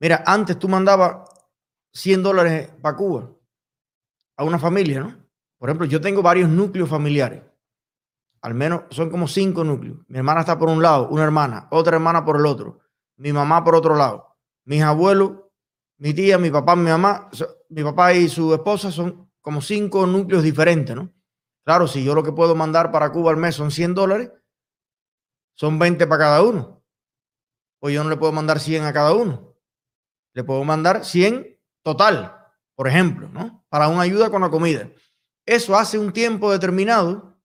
Mira, antes tú mandabas 100 dólares para Cuba a una familia, ¿no? Por ejemplo, yo tengo varios núcleos familiares. Al menos son como cinco núcleos. Mi hermana está por un lado, una hermana, otra hermana por el otro, mi mamá por otro lado, mis abuelos, mi tía, mi papá, mi mamá, mi papá y su esposa son como cinco núcleos diferentes, ¿no? Claro, si yo lo que puedo mandar para Cuba al mes son 100 dólares, son 20 para cada uno. Pues yo no le puedo mandar 100 a cada uno. Le puedo mandar 100 total, por ejemplo, ¿no? Para una ayuda con la comida. Eso hace un tiempo determinado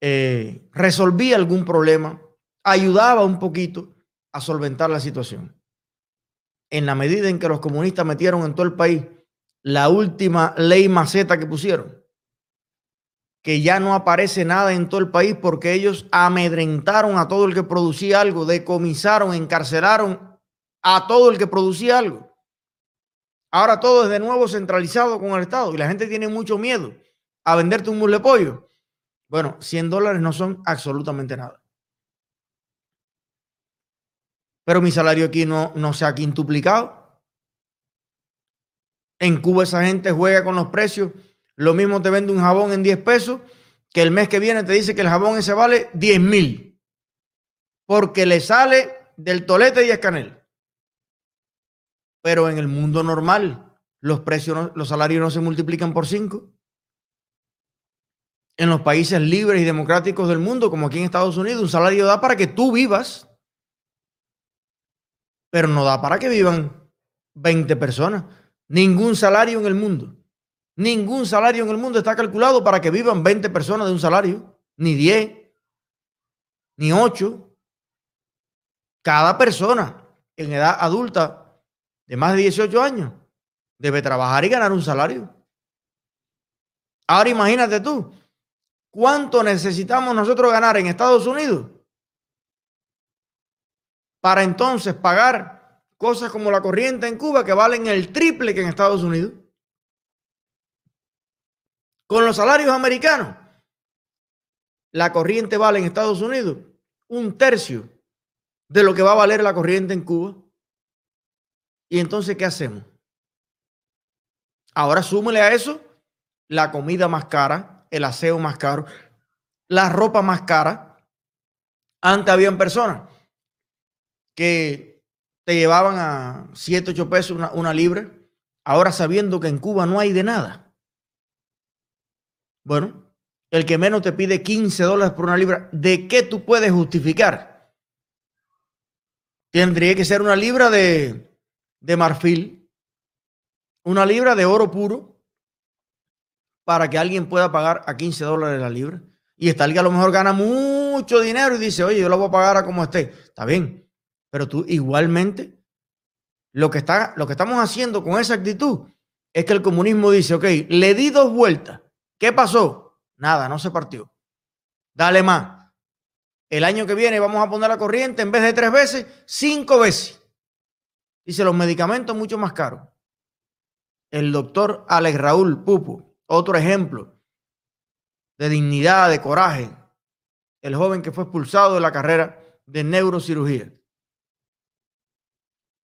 eh, resolvía algún problema, ayudaba un poquito a solventar la situación. En la medida en que los comunistas metieron en todo el país la última ley maceta que pusieron, que ya no aparece nada en todo el país porque ellos amedrentaron a todo el que producía algo, decomisaron, encarcelaron a todo el que producía algo. Ahora todo es de nuevo centralizado con el Estado y la gente tiene mucho miedo a venderte un mule pollo. Bueno, 100 dólares no son absolutamente nada. Pero mi salario aquí no, no se ha quintuplicado. En Cuba esa gente juega con los precios. Lo mismo te vende un jabón en 10 pesos que el mes que viene te dice que el jabón ese vale 10 mil. Porque le sale del tolete y escanel. Pero en el mundo normal, los precios, los salarios no se multiplican por 5 en los países libres y democráticos del mundo, como aquí en Estados Unidos, un salario da para que tú vivas, pero no da para que vivan 20 personas. Ningún salario en el mundo, ningún salario en el mundo está calculado para que vivan 20 personas de un salario, ni 10, ni 8. Cada persona en edad adulta de más de 18 años debe trabajar y ganar un salario. Ahora imagínate tú, ¿Cuánto necesitamos nosotros ganar en Estados Unidos para entonces pagar cosas como la corriente en Cuba que valen el triple que en Estados Unidos? Con los salarios americanos, la corriente vale en Estados Unidos un tercio de lo que va a valer la corriente en Cuba. ¿Y entonces qué hacemos? Ahora súmele a eso la comida más cara, el aseo más caro, la ropa más cara. Antes habían personas que te llevaban a 7, 8 pesos una, una libra, ahora sabiendo que en Cuba no hay de nada. Bueno, el que menos te pide 15 dólares por una libra, ¿de qué tú puedes justificar? Tendría que ser una libra de, de marfil, una libra de oro puro, para que alguien pueda pagar a 15 dólares la libra. Y está alguien a lo mejor gana mucho dinero y dice, oye, yo lo voy a pagar a como esté. Está bien, pero tú igualmente, lo que, está, lo que estamos haciendo con esa actitud es que el comunismo dice, ok, le di dos vueltas. ¿Qué pasó? Nada, no se partió. Dale más. El año que viene vamos a poner la corriente en vez de tres veces, cinco veces. Dice, los medicamentos mucho más caros. El doctor Alex Raúl Pupo otro ejemplo de dignidad, de coraje, el joven que fue expulsado de la carrera de neurocirugía.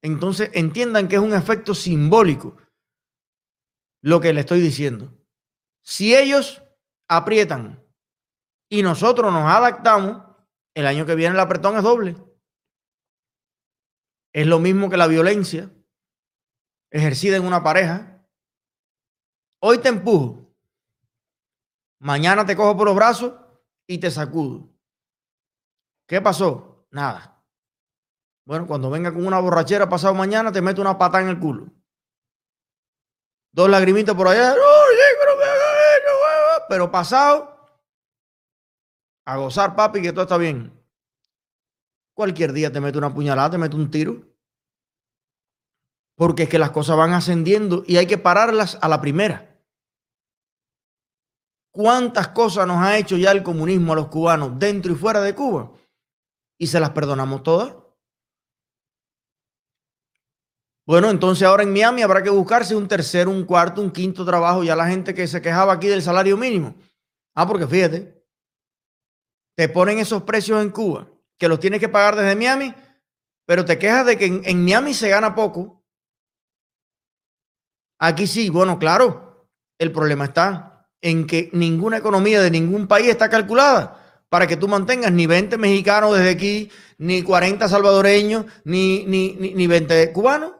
Entonces entiendan que es un efecto simbólico lo que le estoy diciendo. Si ellos aprietan y nosotros nos adaptamos, el año que viene el apretón es doble. Es lo mismo que la violencia ejercida en una pareja Hoy te empujo. Mañana te cojo por los brazos y te sacudo. ¿Qué pasó? Nada. Bueno, cuando venga con una borrachera pasado mañana, te meto una pata en el culo. Dos lagrimitas por allá. Pero pasado, a gozar, papi, que todo está bien. Cualquier día te meto una puñalada, te meto un tiro. Porque es que las cosas van ascendiendo y hay que pararlas a la primera. ¿Cuántas cosas nos ha hecho ya el comunismo a los cubanos dentro y fuera de Cuba? Y se las perdonamos todas. Bueno, entonces ahora en Miami habrá que buscarse un tercer, un cuarto, un quinto trabajo. Ya la gente que se quejaba aquí del salario mínimo. Ah, porque fíjate, te ponen esos precios en Cuba, que los tienes que pagar desde Miami, pero te quejas de que en, Miami se gana poco. Aquí sí, bueno, claro, el problema está en que ninguna economía de ningún país está calculada para que tú mantengas ni 20 mexicanos desde aquí, ni 40 salvadoreños, ni, ni, ni, ni 20 cubanos.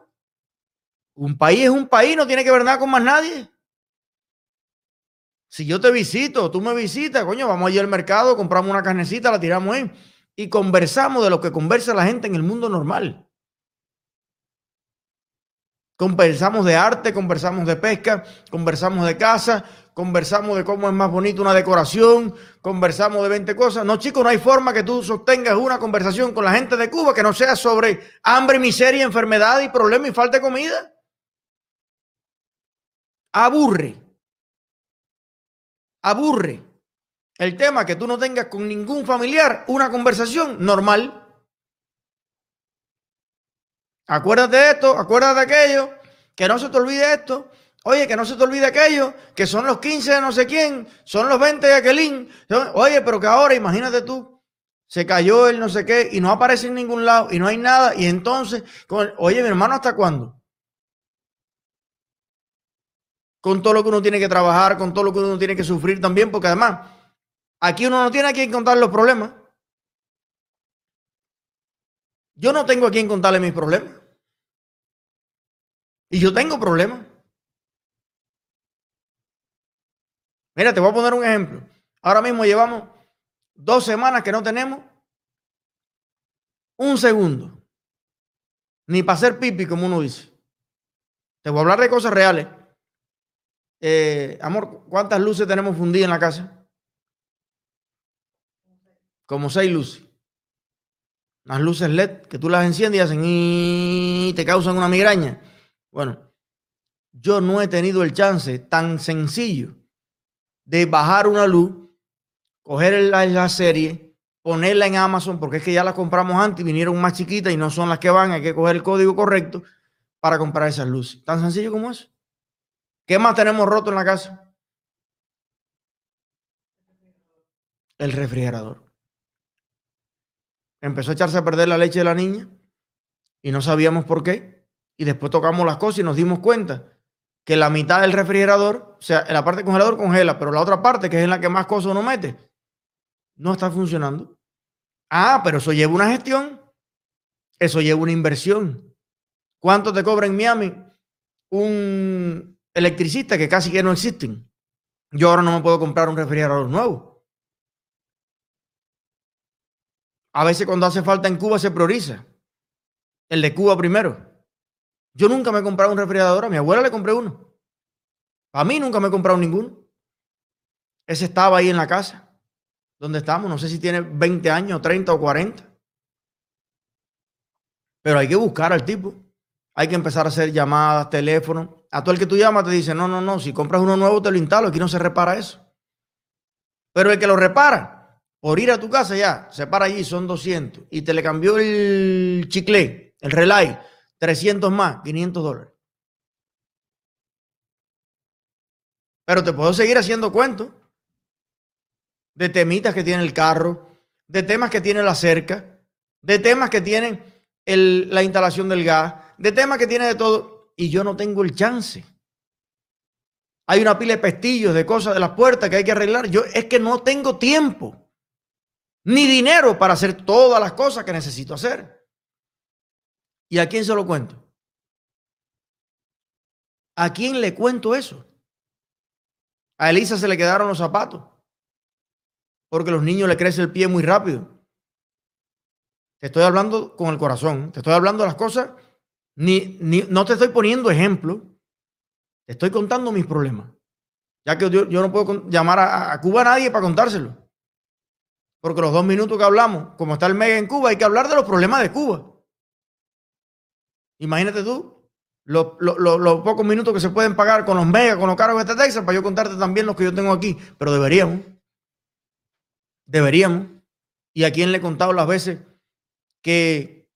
Un país es un país, no tiene que ver nada con más nadie. Si yo te visito, tú me visitas, coño, vamos allí al mercado, compramos una carnecita, la tiramos ahí y conversamos de lo que conversa la gente en el mundo normal. Conversamos de arte, conversamos de pesca, conversamos de casa, conversamos de cómo es más bonito una decoración, conversamos de 20 cosas. No, chicos, no hay forma que tú sostengas una conversación con la gente de Cuba que no sea sobre hambre, miseria, enfermedad y problemas y falta de comida. Aburre aburre el tema que tú no tengas con ningún familiar una conversación normal. Acuérdate de esto, acuérdate de aquello, que no se te olvide esto. Oye, que no se te olvide aquello, que son los 15 de no sé quién, son los 20 de aquelín. Oye, pero que ahora, imagínate tú, se cayó el no sé qué y no aparece en ningún lado y no hay nada. Y entonces, oye, mi hermano, ¿hasta cuándo? con todo lo que uno tiene que trabajar, con todo lo que uno tiene que sufrir también, porque además aquí uno no tiene a quien contar los problemas. Yo no tengo a quien contarle mis problemas. Y yo tengo problemas. Mira, te voy a poner un ejemplo. Ahora mismo llevamos dos semanas que no tenemos un segundo. Ni para hacer pipi, como uno dice. Te voy a hablar de cosas reales. Eh, amor, ¿cuántas luces tenemos fundidas en la casa? Como seis luces. Las luces LED que tú las enciendes y hacen y te causan una migraña. Bueno, yo no he tenido el chance tan sencillo de bajar una luz, coger la, la serie, ponerla en Amazon, porque es que ya la compramos antes y vinieron más chiquitas y no son las que van, hay que coger el código correcto para comprar esas luces. Tan sencillo como eso. ¿Qué más tenemos roto en la casa? El refrigerador. Empezó a echarse a perder la leche de la niña y no sabíamos por qué. Y después tocamos las cosas y nos dimos cuenta que la mitad del refrigerador, o sea, la parte del congelador congela, pero la otra parte, que es en la que más cosas uno mete, no está funcionando. Ah, pero eso lleva una gestión. Eso lleva una inversión. ¿Cuánto te cobra en Miami un, electricistas que casi que no existen. Yo ahora no me puedo comprar un refrigerador nuevo. A veces cuando hace falta en Cuba se prioriza. El de Cuba primero. Yo nunca me he comprado un refrigerador. A mi abuela le compré uno. A mí nunca me he comprado ninguno. Ese estaba ahí en la casa. Donde estamos. No sé si tiene 20 años, 30 o 40. Pero hay que buscar al tipo. Hay que empezar a hacer llamadas, teléfonos. A todo el que tú llamas te dice, no, no, no, si compras uno nuevo te lo instalo, aquí no se repara eso. Pero el que lo repara, por ir a tu casa ya, se para allí, son 200. Y te le cambió el chicle, el relay, 300 más, 500 dólares. Pero te puedo seguir haciendo cuentos de temitas que tiene el carro, de temas que tiene la cerca, de temas que tienen la instalación del gas, de temas que tiene de todo, y yo no tengo el chance. Hay una pila de pestillos, de cosas de las puertas que hay que arreglar. Yo es que no tengo tiempo, ni dinero para hacer todas las cosas que necesito hacer. ¿Y a quién se lo cuento? ¿A quién le cuento eso? A Elisa se le quedaron los zapatos porque los niños le crece el pie muy rápido. Te estoy hablando con el corazón, te estoy hablando de las cosas ni, no te estoy poniendo ejemplo, te estoy contando mis problemas. Ya que yo, no puedo llamar a, Cuba a nadie para contárselo. Porque los dos minutos que hablamos, como está el mega en Cuba, hay que hablar de los problemas de Cuba. Imagínate tú, los, pocos minutos que se pueden pagar con los megas, con los cargos de este Texas, para yo contarte también los que yo tengo aquí. Pero deberíamos. Deberíamos. ¿Y a quién le he contado las veces que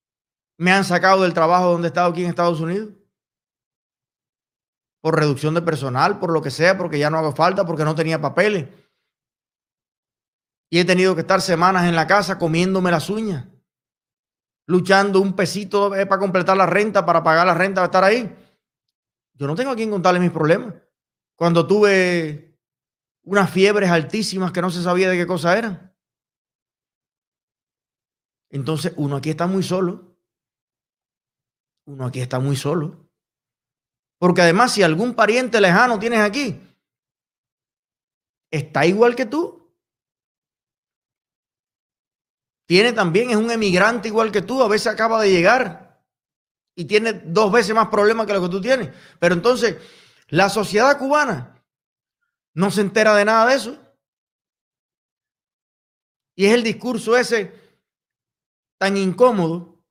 me han sacado del trabajo donde he estado aquí en Estados Unidos. Por reducción de personal, por lo que sea, porque ya no hago falta, porque no tenía papeles. Y he tenido que estar semanas en la casa comiéndome las uñas. luchando un pesito para completar la renta, para pagar la renta, para estar ahí. Yo no tengo a quien contarle mis problemas. Cuando tuve unas fiebres altísimas que no se sabía de qué cosa eran. Entonces, uno aquí está muy solo. Uno aquí está muy solo. Porque además, si algún pariente lejano tienes aquí, está igual que tú. Tiene también, es un emigrante igual que tú, a veces acaba de llegar y tiene dos veces más problemas que lo que tú tienes. Pero entonces, la sociedad cubana no se entera de nada de eso. Y es el discurso ese tan incómodo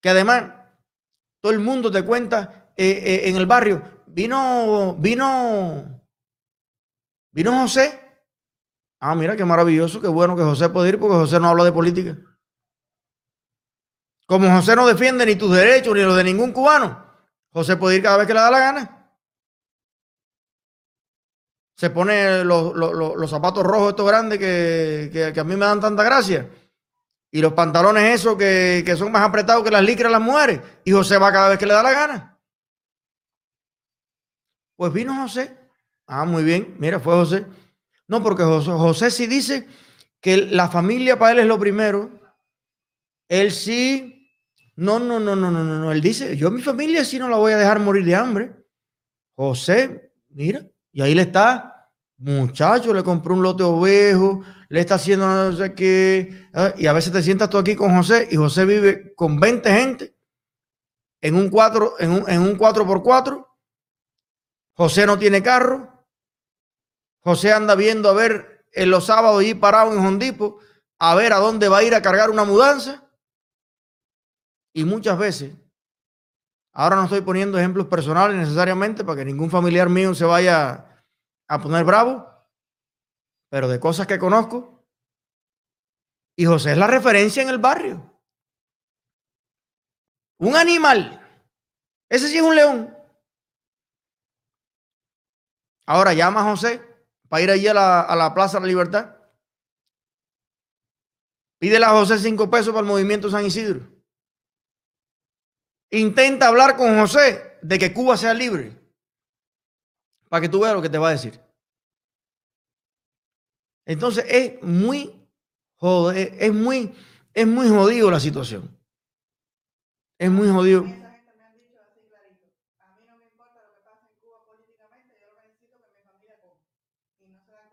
que además todo el mundo te cuenta eh, eh, en el barrio, vino, vino, vino José Ah, mira qué maravilloso, qué bueno que José puede ir porque José no habla de política. Como José no defiende ni tus derechos ni los de ningún cubano, José puede ir cada vez que le da la gana. Se pone los, zapatos rojos estos grandes que, a mí me dan tanta gracia. Y los pantalones esos que, que son más apretados que las licras las mujeres. Y José va cada vez que le da la gana. Pues vino José. Ah, muy bien. Mira, fue José. No, porque José, sí dice que la familia para él es lo primero. Él sí, no, no, no, no, no, no, él dice, yo mi familia sí no la voy a dejar morir de hambre. José, mira, y ahí le está, muchacho, le compró un lote ovejo, le está haciendo no sé qué, ah, y a veces te sientas tú aquí con José y José vive con 20 gente en un 4 en un, en un 4x4. José no tiene carro, José anda viendo a ver en los sábados y parado en Hondipo a ver a dónde va a ir a cargar una mudanza. Y muchas veces, ahora no estoy poniendo ejemplos personales necesariamente para que ningún familiar mío se vaya a poner bravo, pero de cosas que conozco. Y José es la referencia en el barrio. Un animal. Ese sí es un león. Ahora llama a José para ir allí a la, Plaza de la Libertad. Pídele a José cinco pesos para el movimiento San Isidro. Intenta hablar con José de que Cuba sea libre. Para que tú veas lo que te va a decir. Entonces es muy jodido, es muy, es muy jodido la situación. Es muy jodido.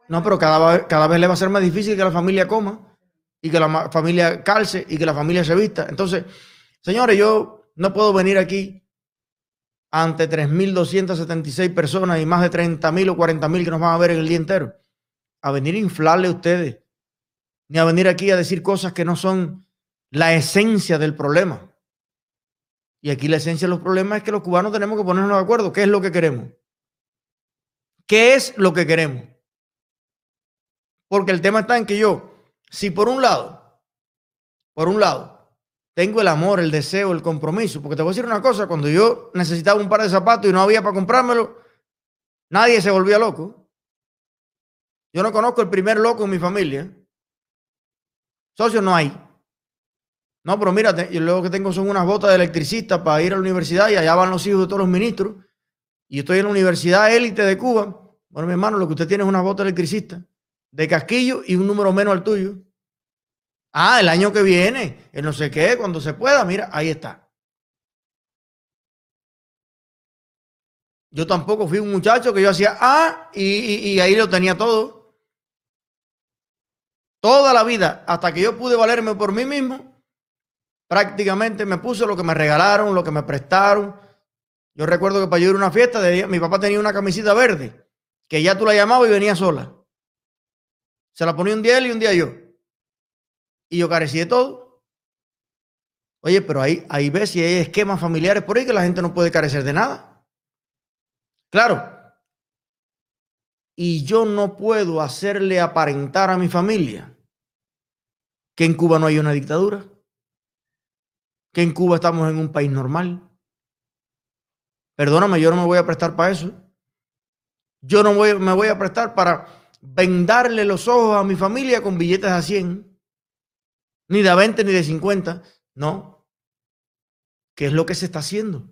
No, pero cada, vez le va a ser más difícil que la familia coma y que la familia calce y que la familia se vista. Entonces, señores, yo no puedo venir aquí ante 3.276 personas y más de 30.000 o 40.000 que nos van a ver en el día entero, a venir a inflarle a ustedes, ni a venir aquí a decir cosas que no son la esencia del problema. Y aquí la esencia de los problemas es que los cubanos tenemos que ponernos de acuerdo. ¿Qué es lo que queremos? ¿Qué es lo que queremos? Porque el tema está en que yo, si por un lado, por un lado, tengo el amor, el deseo, el compromiso, porque te voy a decir una cosa, cuando yo necesitaba un par de zapatos y no había para comprármelo, nadie se volvía loco. Yo no conozco el primer loco en mi familia. Socios no hay. No, pero mírate, yo lo que tengo son unas botas de electricista para ir a la universidad y allá van los hijos de todos los ministros. Y estoy en la universidad élite de Cuba. Bueno, mi hermano, lo que usted tiene es una bota electricista de casquillo y un número menos al tuyo. Ah, el año que viene, el no sé qué, cuando se pueda, mira, ahí está. Yo tampoco fui un muchacho que yo hacía ah y, ahí lo tenía todo. Toda la vida, hasta que yo pude valerme por mí mismo, prácticamente me puse lo que me regalaron, lo que me prestaron. Yo recuerdo que para yo ir a una fiesta, mi papá tenía una camisita verde, que ya tú la llamabas y venía sola. Se la ponía un día él y un día yo. Y yo carecí de todo. Oye, pero ahí, ahí ves si hay esquemas familiares por ahí que la gente no puede carecer de nada. Claro. Y yo no puedo hacerle aparentar a mi familia que en Cuba no hay una dictadura, que en Cuba estamos en un país normal. Perdóname, yo no me voy a prestar para eso. Yo no me voy a prestar para vendarle los ojos a mi familia con billetes a 100, ni de 20 ni de 50. No. ¿Qué es lo que se está haciendo?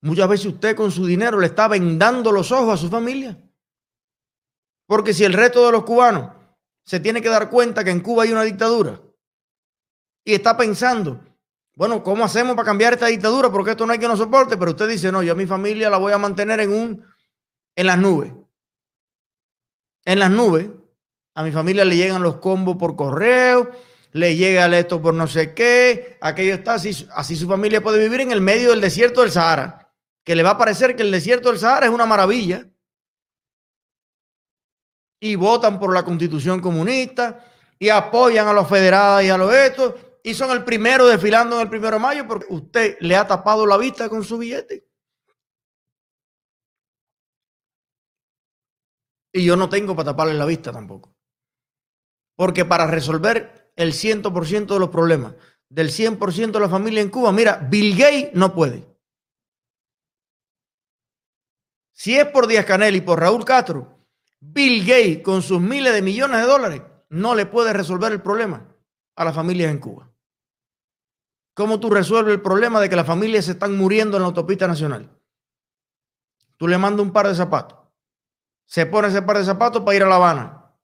Muchas veces usted con su dinero le está vendando los ojos a su familia. Porque si el resto de los cubanos se tiene que dar cuenta que en Cuba hay una dictadura y está pensando, bueno, ¿cómo hacemos para cambiar esta dictadura? Porque esto no hay que nos soporte, pero usted dice, no, yo a mi familia la voy a mantener en un en las nubes. En las nubes, a mi familia le llegan los combos por correo, le llega esto por no sé qué, aquello está así, así su familia puede vivir en el medio del desierto del Sahara, que le va a parecer que el desierto del Sahara es una maravilla. Y votan por la constitución comunista y apoyan a los federados y a los estos y son el primero desfilando en el primero de mayo porque usted le ha tapado la vista con su billete. Y yo no tengo para taparle la vista tampoco. Porque para resolver el 100% de los problemas del 100% de la familia en Cuba, mira, Bill Gates no puede. Si es por Díaz Canel y por Raúl Castro, Bill Gates, con sus miles de millones de dólares, no le puede resolver el problema a las familias en Cuba. ¿Cómo tú resuelves el problema de que las familias se están muriendo en la autopista nacional? Tú le mandas un par de zapatos. Se pone ese par de zapatos para ir a La Habana.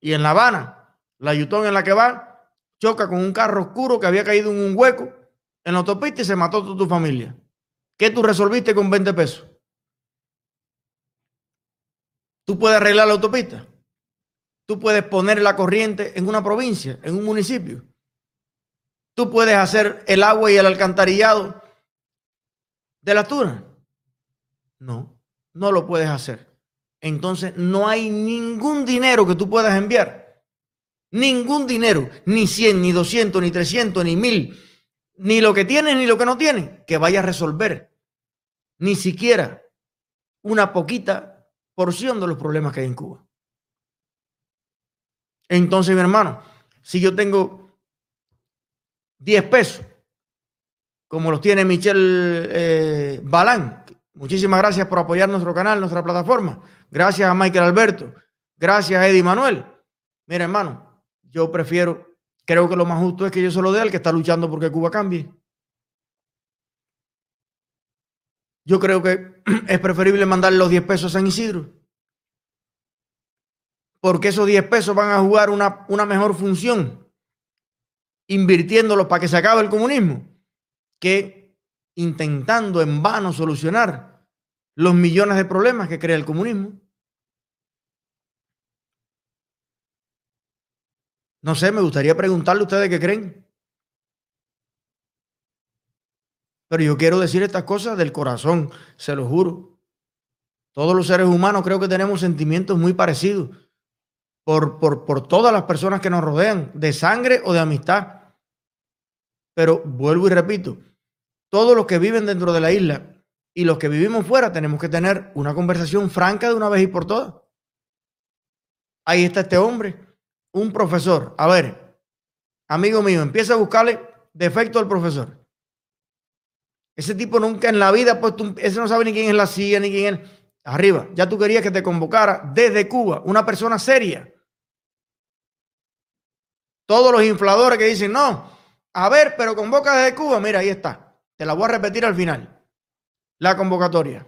Y en La Habana, la Yutón en la que va, choca con un carro oscuro que había caído en un hueco en la autopista y se mató toda tu familia. ¿Qué tú resolviste con 20 pesos? Tú puedes arreglar la autopista. Tú puedes poner la corriente en una provincia, en un municipio. Tú puedes hacer el agua y el alcantarillado de la tuna. No, no lo puedes hacer. Entonces no hay ningún dinero que tú puedas enviar. Ningún dinero, ni 100, ni 200, ni 300, ni 1000, ni lo que tienes, ni lo que no tienes, que vaya a resolver. Ni siquiera una poquita porción de los problemas que hay en Cuba. Entonces, mi hermano, si yo tengo 10 pesos, como los tiene Michelle eh, Balán, muchísimas gracias por apoyar nuestro canal, nuestra plataforma. Gracias a Michael Alberto. Gracias a Eddie Manuel. Mira, hermano, yo prefiero, creo que lo más justo es que yo se lo dé al que está luchando porque Cuba cambie. Yo creo que es preferible mandarle los 10 pesos a San Isidro. Porque esos 10 pesos van a jugar una, una mejor función invirtiéndolos para que se acabe el comunismo que intentando en vano solucionar los millones de problemas que crea el comunismo. No sé, me gustaría preguntarle a ustedes qué creen. Pero yo quiero decir estas cosas del corazón, se lo juro. Todos los seres humanos creo que tenemos sentimientos muy parecidos por, por, por todas las personas que nos rodean, de sangre o de amistad. Pero vuelvo y repito, todos los que viven dentro de la isla y los que vivimos fuera tenemos que tener una conversación franca de una vez y por todas. Ahí está este hombre, un profesor. A ver, amigo mío, empieza a buscarle defecto al profesor. Ese tipo nunca en la vida, pues ese no sabe ni quién es la CIA, ni quién es. Arriba, ya tú querías que te convocara desde Cuba una persona seria. Todos los infladores que dicen, no, a ver, pero convoca desde Cuba, mira, ahí está. Te la voy a repetir al final. La convocatoria.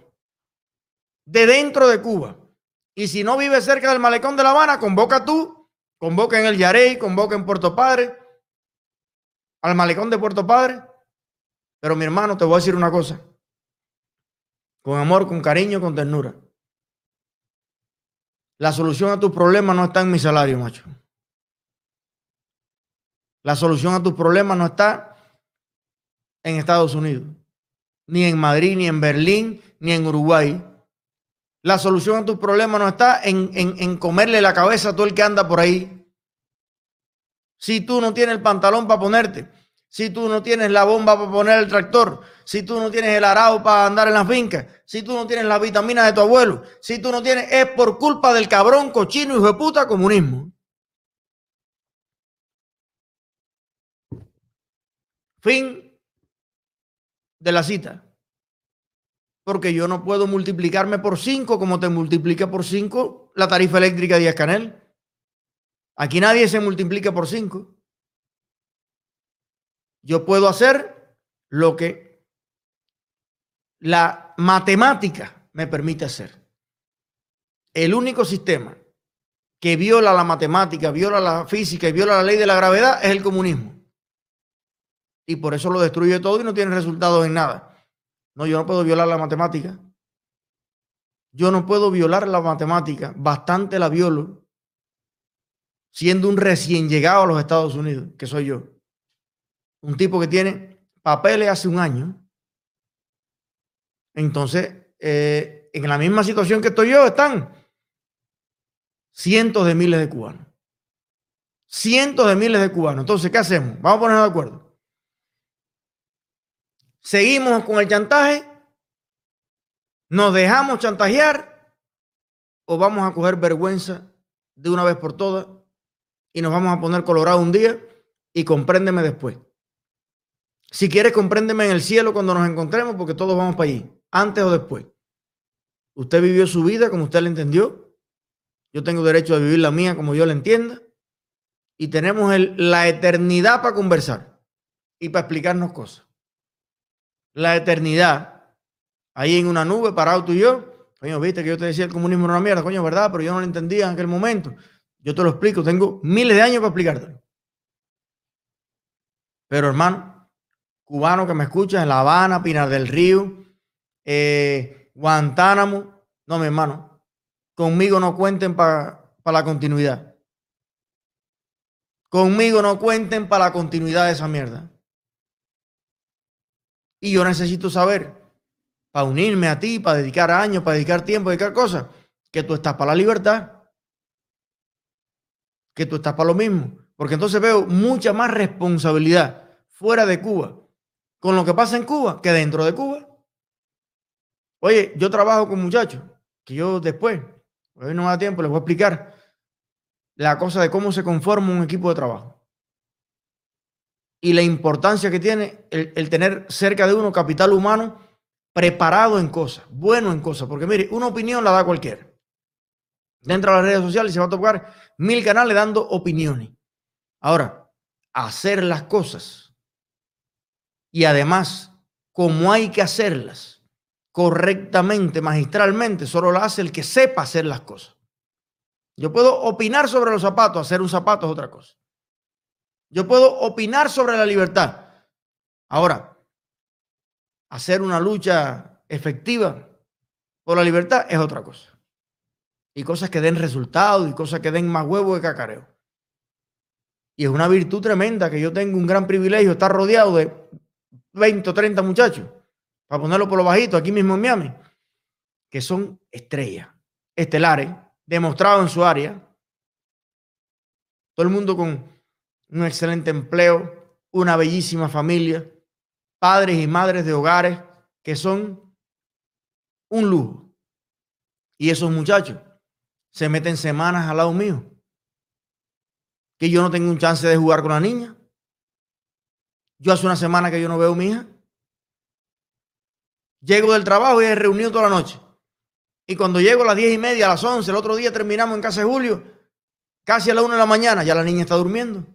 De dentro de Cuba. Y si no vive cerca del malecón de La Habana, convoca tú, convoca en el Yarey, convoca en Puerto Padre, al malecón de Puerto Padre pero mi hermano, te voy a decir una cosa. Con amor, con cariño, con ternura. La solución a tus problemas no está en mi salario, macho. La solución a tus problemas no está en Estados Unidos, ni en Madrid, ni en Berlín, ni en Uruguay. La solución a tus problemas no está en, en comerle la cabeza a todo el que anda por ahí. Si tú no tienes el pantalón para ponerte, si tú no tienes la bomba para poner el tractor, si tú no tienes el arado para andar en la finca, si tú no tienes las vitaminas de tu abuelo, si tú no tienes, es por culpa del cabrón cochino hijo de puta comunismo. Fin de la cita. Porque yo no puedo multiplicarme por cinco como te multiplica por cinco la tarifa eléctrica de Canel. Aquí nadie se multiplica por cinco. yo puedo hacer lo que la matemática me permite hacer. El único sistema que viola la matemática, viola la física y viola la ley de la gravedad es el comunismo. Y por eso lo destruye todo y no tiene resultados en nada. No, yo no puedo violar la matemática. Yo no puedo violar la matemática. Bastante la violo siendo un recién llegado a los Estados Unidos, que soy yo. Un tipo que tiene papeles hace un año. Entonces, eh, en la misma situación que estoy yo, están cientos de miles de cubanos. Cientos de miles de cubanos. Entonces, ¿qué hacemos? Vamos a ponernos de acuerdo. Seguimos con el chantaje, nos dejamos chantajear o vamos a coger vergüenza de una vez por todas y nos vamos a poner colorado un día y compréndeme después. Si quieres, compréndeme en el cielo cuando nos encontremos, porque todos vamos para allí, antes o después. Usted vivió su vida como usted la entendió. Yo tengo derecho a vivir la mía como yo la entienda. Y tenemos la eternidad para conversar y para explicarnos cosas. La eternidad, ahí en una nube, parado tú y yo. Coño, viste que yo te decía el comunismo era una mierda, coño, verdad, pero yo no lo entendía en aquel momento. Yo te lo explico, tengo miles de años para explicártelo. Pero hermano, cubano que me escuchas en La Habana, Pinar del Río, eh, Guantánamo, no, mi hermano, conmigo no cuenten para la continuidad. Conmigo no cuenten para la continuidad de esa mierda. Y yo necesito saber, para unirme a ti, para dedicar años, para dedicar tiempo, dedicar cosas, que tú estás para la libertad que tú estás para lo mismo. Porque entonces veo mucha más responsabilidad fuera de Cuba con lo que pasa en Cuba que dentro de Cuba. Oye, yo trabajo con muchachos que yo después, hoy no me da tiempo, les voy a explicar la cosa de cómo se conforma un equipo de trabajo. Y la importancia que tiene el, el tener cerca de uno capital humano preparado en cosas, bueno en cosas. Porque mire, una opinión la da cualquiera dentro de las redes sociales se va a tocar mil canales dando opiniones. Ahora, hacer las cosas y además, como hay que hacerlas correctamente, magistralmente, solo lo hace el que sepa hacer las cosas. Yo puedo opinar sobre los zapatos, hacer un zapato es otra cosa. Yo puedo opinar sobre la libertad. Ahora, hacer una lucha efectiva por la libertad es otra cosa y cosas que den resultados y cosas que den más huevo de cacareo. Y es una virtud tremenda que yo tengo un gran privilegio estar rodeado de 20 o 30 muchachos, para ponerlo por lo bajito, aquí mismo en Miami, que son estrellas, estelares, demostrados en su área. Todo el mundo con un excelente empleo, una bellísima familia, padres y madres de hogares que son un lujo. Y esos muchachos se meten semanas al lado mío. Que yo no tengo un chance de jugar con la niña. Yo hace una semana que yo no veo a mi hija. Llego del trabajo y he reunido toda la noche. Y cuando llego a las diez y media, a las once, el otro día terminamos en casa de Julio, casi a la una de la mañana, ya la niña está durmiendo.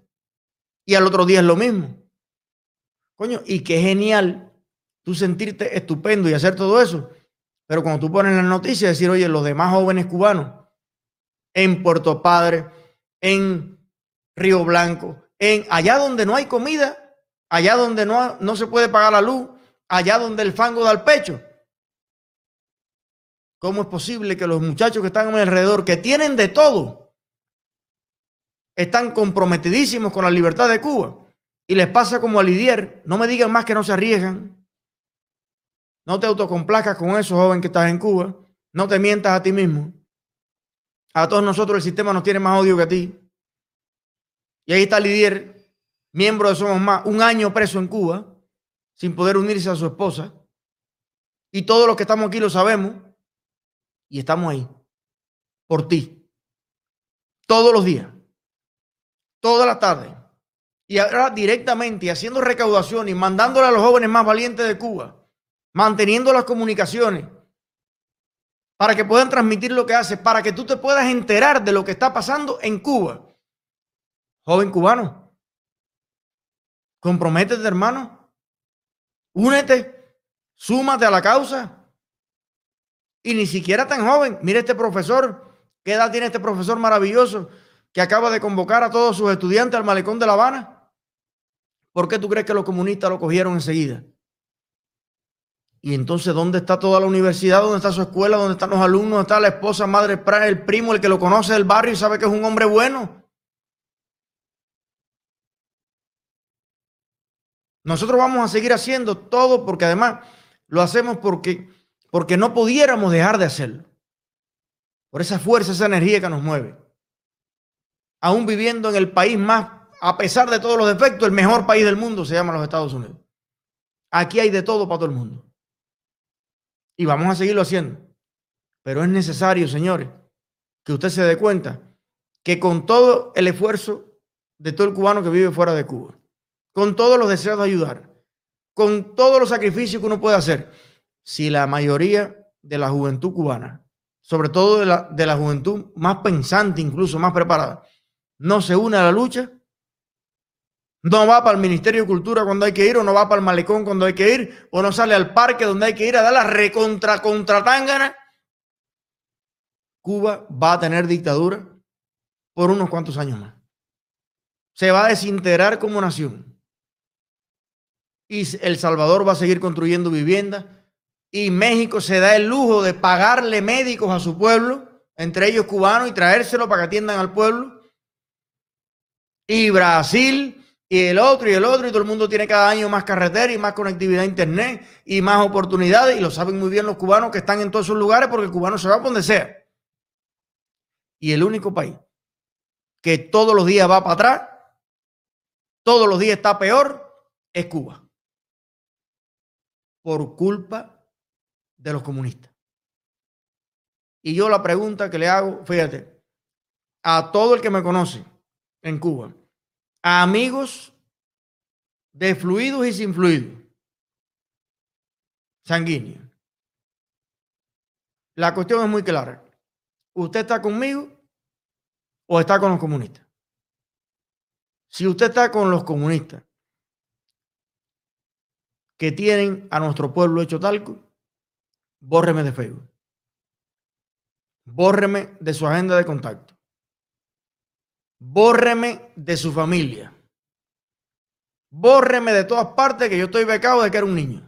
Y al otro día es lo mismo. Coño, y qué genial tú sentirte estupendo y hacer todo eso. Pero cuando tú pones la noticia, decir, oye, los demás jóvenes cubanos en Puerto Padre, en Río Blanco, en allá donde no hay comida, allá donde no, no se puede pagar la luz, allá donde el fango da el pecho. ¿Cómo es posible que los muchachos que están a mi alrededor, que tienen de todo, están comprometidísimos con la libertad de Cuba? Y les pasa como a Lidier, no me digan más que no se arriesgan. No te autocomplazcas con eso, joven que estás en Cuba. No te mientas a ti mismo. A todos nosotros el sistema nos tiene más odio que a ti. Y ahí está Lidier, miembro de Somos Más, un año preso en Cuba, sin poder unirse a su esposa. Y todos los que estamos aquí lo sabemos. Y estamos ahí. Por ti. Todos los días. Toda la tarde. Y ahora directamente haciendo recaudación y mandándole a los jóvenes más valientes de Cuba. Manteniendo las comunicaciones para que puedan transmitir lo que hace, para que tú te puedas enterar de lo que está pasando en Cuba. Joven cubano, Comprométete, hermano. Únete. Súmate a la causa. Y ni siquiera tan joven. Mire este profesor. ¿Qué edad tiene este profesor maravilloso que acaba de convocar a todos sus estudiantes al malecón de La Habana? ¿Por qué tú crees que los comunistas lo cogieron enseguida? Y entonces, ¿dónde está toda la universidad? ¿Dónde está su escuela? ¿Dónde están los alumnos? ¿Dónde está la esposa, madre, el primo, el que lo conoce del barrio y sabe que es un hombre bueno? Nosotros vamos a seguir haciendo todo porque además lo hacemos porque, porque no pudiéramos dejar de hacerlo. Por esa fuerza, esa energía que nos mueve. Aún viviendo en el país más, a pesar de todos los defectos, el mejor país del mundo se llama los Estados Unidos. Aquí hay de todo para todo el mundo. Y vamos a seguirlo haciendo. Pero es necesario, señores, que usted se dé cuenta que con todo el esfuerzo de todo el cubano que vive fuera de Cuba, con todos los deseos de ayudar, con todos los sacrificios que uno puede hacer, si la mayoría de la juventud cubana, sobre todo de la, de la juventud más pensante, incluso más preparada, no se une a la lucha, no va para el Ministerio de Cultura cuando hay que ir, o no va para el malecón cuando hay que ir, o no sale al parque donde hay que ir a dar la recontra contra tangana. Cuba va a tener dictadura por unos cuantos años más. Se va a desintegrar como nación. Y El Salvador va a seguir construyendo viviendas. Y México se da el lujo de pagarle médicos a su pueblo, entre ellos cubanos, y traérselo para que atiendan al pueblo. Y Brasil y el otro y el otro, y todo el mundo tiene cada año más carretera y más conectividad a internet y más oportunidades, y lo saben muy bien los cubanos que están en todos esos lugares porque el cubano se va a donde sea. Y el único país que todos los días va para atrás, todos los días está peor, es Cuba. Por culpa de los comunistas. Y yo la pregunta que le hago, fíjate, a todo el que me conoce en Cuba, amigos de fluidos y sin fluidos sanguíneos. La cuestión es muy clara. ¿Usted está conmigo o está con los comunistas? Si usted está con los comunistas que tienen a nuestro pueblo hecho talco, bórreme de Facebook. Bórreme de su agenda de contacto. Bórreme de su familia. Bórreme de todas partes que yo estoy becado de que era un niño.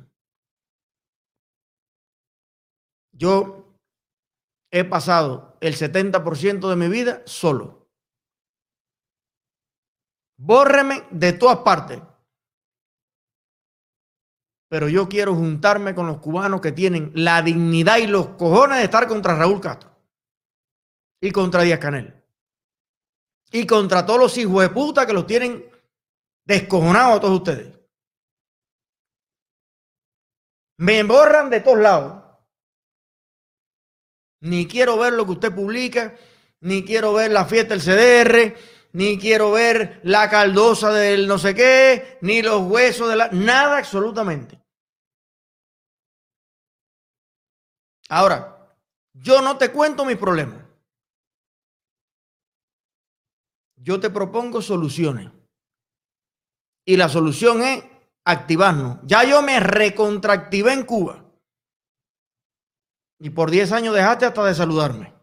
Yo he pasado el 70% de mi vida solo. Bórreme de todas partes. Pero yo quiero juntarme con los cubanos que tienen la dignidad y los cojones de estar contra Raúl Castro y contra Díaz Canel y contra todos los hijos de puta que los tienen descojonados a todos ustedes. Me borran de todos lados. Ni quiero ver lo que usted publica, ni quiero ver la fiesta del CDR, ni quiero ver la caldosa del no sé qué, ni los huesos de la... Nada absolutamente. Ahora, yo no te cuento mis problemas. Yo te propongo soluciones. Y la solución es activarnos. Ya yo me recontractivé en Cuba. Y por 10 años dejaste hasta de saludarme.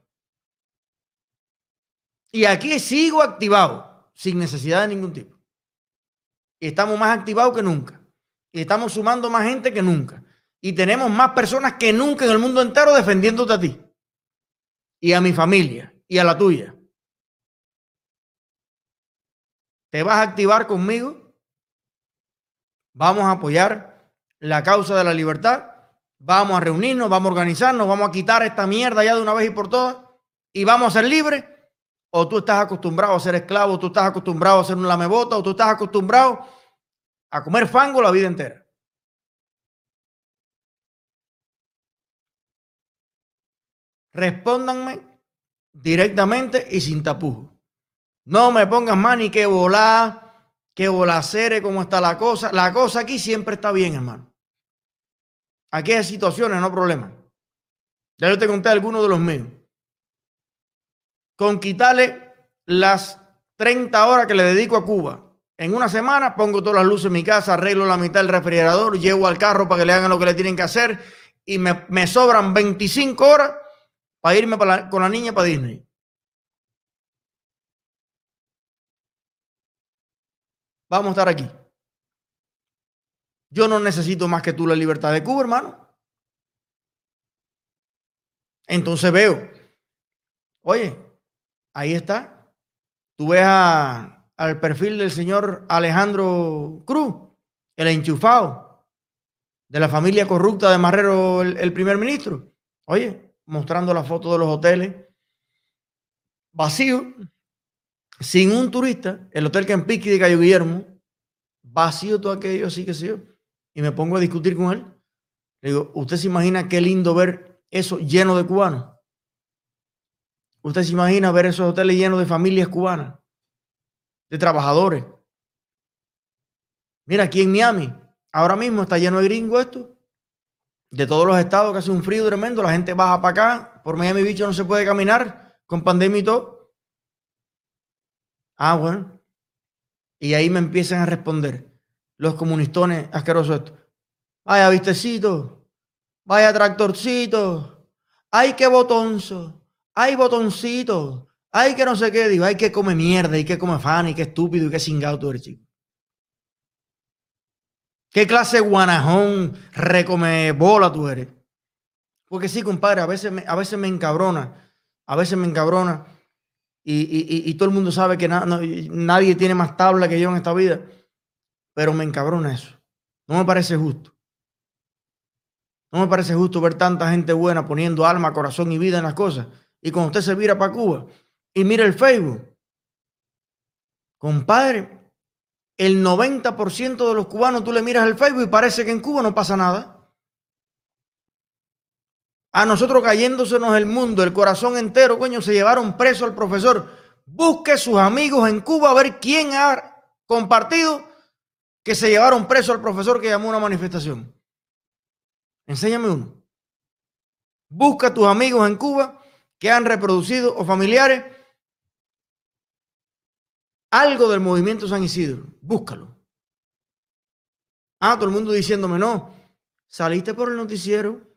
Y aquí sigo activado, sin necesidad de ningún tipo. Y estamos más activados que nunca. Y estamos sumando más gente que nunca. Y tenemos más personas que nunca en el mundo entero defendiéndote a ti. Y a mi familia. Y a la tuya. ¿Te vas a activar conmigo? Vamos a apoyar la causa de la libertad. Vamos a reunirnos, vamos a organizarnos, vamos a quitar esta mierda ya de una vez y por todas y vamos a ser libres. O tú estás acostumbrado a ser esclavo, tú estás acostumbrado a ser un lamebota, o tú estás acostumbrado a comer fango la vida entera. Respóndanme directamente y sin tapujos. No me pongas más ni que volar, que volacere, cómo está la cosa. La cosa aquí siempre está bien, hermano. Aquí hay situaciones, no problemas. Ya yo te conté algunos de los míos. Con quitarle las 30 horas que le dedico a Cuba En una semana pongo todas las luces en mi casa, arreglo la mitad del refrigerador, llevo al carro para que le hagan lo que le tienen que hacer y me, sobran 25 horas para irme con la niña para Disney. Vamos a estar aquí. Yo no necesito más que tú la libertad de Cuba, hermano. Entonces veo, oye, ahí está. Tú ves al perfil del señor Alejandro Cruz, el enchufado de la familia corrupta de Marrero, el, primer ministro. Oye, mostrando la foto de los hoteles vacíos, sin un turista, el hotel Campiqui de Cayo Guillermo, vacío todo aquello, así que sí. Y me pongo a discutir con él. Le digo, ¿usted se imagina qué lindo ver eso lleno de cubanos? ¿Usted se imagina ver esos hoteles llenos de familias cubanas? De trabajadores. Mira, aquí en Miami, ahora mismo está lleno de gringos esto. De todos los estados que hace un frío tremendo, la gente baja para acá. Por Miami bicho no se puede caminar con pandemia y todo. Ah, bueno. Y ahí me empiezan a responder los comunistones asquerosos estos. Vaya vistecito, vaya tractorcito, ay qué botonzo, ay botoncito, ay que no sé qué, digo, ay que come mierda, y que come fan, y qué estúpido, y qué cingado tú eres, chico. ¿Qué clase de guanajón recome bola tú eres? Porque sí, compadre, a veces me, a veces me encabrona, a veces me encabrona y, todo el mundo sabe que nadie tiene más tabla que yo en esta vida, pero me encabrona eso. No me parece justo. No me parece justo ver tanta gente buena poniendo alma, corazón y vida en las cosas. Y cuando usted se vira para Cuba y mira el Facebook, compadre, el 90% de los cubanos tú le miras el Facebook y parece que en Cuba no pasa nada. A nosotros cayéndosenos el mundo, el corazón entero, coño, se llevaron preso al profesor. Busque sus amigos en Cuba a ver quién ha compartido que se llevaron preso al profesor que llamó a una manifestación. Enséñame uno. Busca a tus amigos en Cuba que han reproducido o familiares algo del movimiento San Isidro. Búscalo. Ah, todo el mundo diciéndome, no, saliste por el noticiero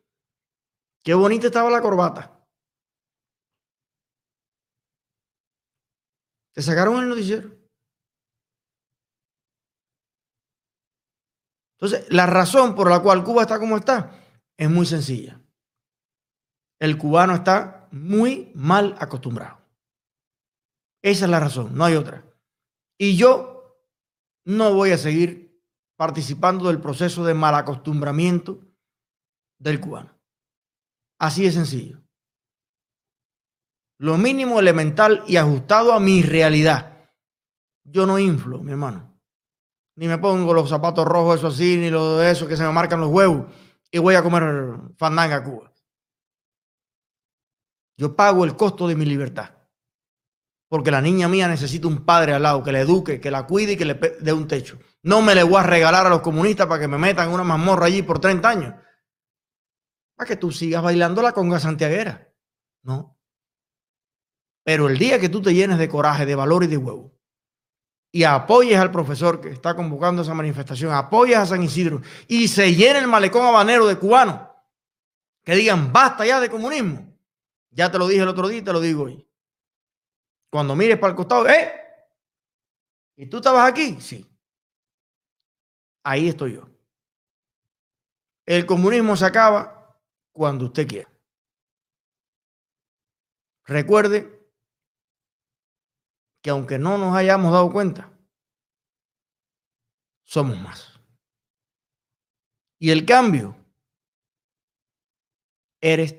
Qué bonita estaba la corbata. Te sacaron el noticiero. Entonces, la razón por la cual Cuba está como está es muy sencilla. El cubano está muy mal acostumbrado. Esa es la razón, no hay otra. Y yo no voy a seguir participando del proceso de mal acostumbramiento del cubano. Así de sencillo. Lo mínimo elemental y ajustado a mi realidad. Yo no inflo, mi hermano. Ni me pongo los zapatos rojos, eso así, ni lo de eso que se me marcan los huevos y voy a comer fandanga a Cuba. Yo pago el costo de mi libertad. Porque la niña mía necesita un padre al lado que le eduque, que la cuide y que le dé un techo. No me le voy a regalar a los comunistas para que me metan una mazmorra allí por 30 años para que tú sigas bailando la conga santiaguera. No. Pero el día que tú te llenes de coraje, de valor y de huevo, y apoyes al profesor que está convocando esa manifestación, apoyes a San Isidro y se llene el malecón habanero de cubanos que digan basta ya de comunismo. Ya te lo dije el otro día y te lo digo hoy. Cuando mires para el costado, ¡eh! ¿Y tú estabas aquí? Sí. Ahí estoy yo. El comunismo se acaba cuando usted quiera. Recuerde que aunque no nos hayamos dado cuenta, somos más. Y el cambio eres